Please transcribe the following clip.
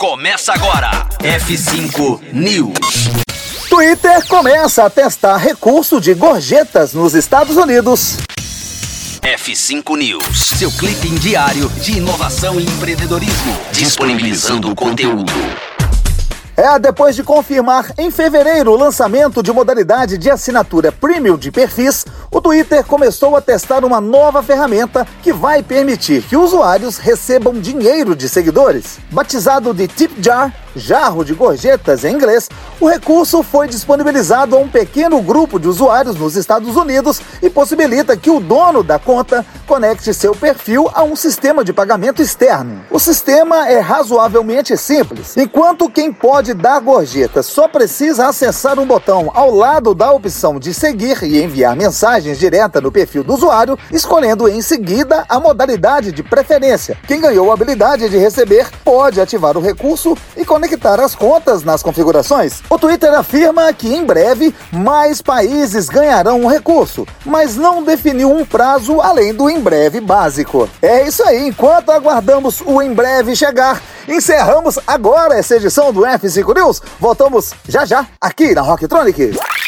começa agora. F5 News. Twitter começa a testar recurso de gorjetas nos Estados Unidos. F5 News, seu clipe diário de inovação e empreendedorismo, disponibilizando o conteúdo. É, depois de confirmar em fevereiro o lançamento de modalidade de assinatura premium de perfis, o Twitter começou a testar uma nova ferramenta que vai permitir que usuários recebam dinheiro de seguidores. Batizado de Tip Jar, jarro de gorjetas em inglês, o recurso foi disponibilizado a um pequeno grupo de usuários nos Estados Unidos e possibilita que o dono da conta conecte seu perfil a um sistema de pagamento externo. O sistema é razoavelmente simples. Enquanto quem pode dar gorjetas só precisa acessar um botão ao lado da opção de seguir e enviar mensagens direta no perfil do usuário, escolhendo em seguida a modalidade de preferência. Quem ganhou a habilidade de receber pode ativar o recurso e conectar as contas nas configurações. O Twitter afirma que em breve mais países ganharão o recurso, mas não definiu um prazo além do em breve básico. É isso aí, enquanto aguardamos o em breve chegar, encerramos agora essa edição do F5 News. Voltamos já já aqui na Rocktronic.